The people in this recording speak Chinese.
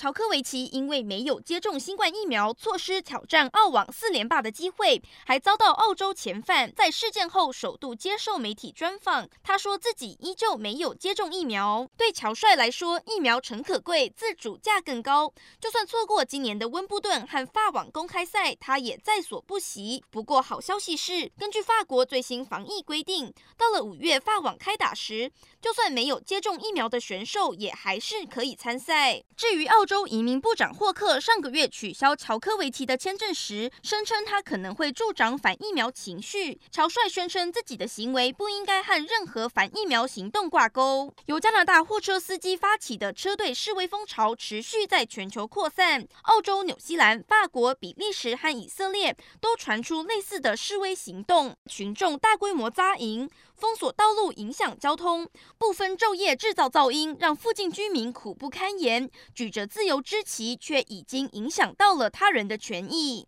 乔科维奇因为没有接种新冠疫苗，错失挑战澳网四连霸的机会，还遭到澳洲遣返。在事件后，首度接受媒体专访，他说自己依旧没有接种疫苗。对乔帅来说，疫苗诚可贵，自主价更高。就算错过今年的温布顿和法网公开赛，他也在所不惜。不过好消息是，根据法国最新防疫规定，到了五月法网开打时，就算没有接种疫苗的选手，也还是可以参赛。至于澳。州移民部长霍克上个月取消乔科维奇的签证时，声称他可能会助长反疫苗情绪。乔帅宣称自己的行为不应该和任何反疫苗行动挂钩。由加拿大货车司机发起的车队示威风潮持续在全球扩散，澳洲、纽西兰、法国、比利时和以色列都传出类似的示威行动，群众大规模扎营。封锁道路，影响交通，不分昼夜制造噪音，让附近居民苦不堪言。举着自由之旗，却已经影响到了他人的权益。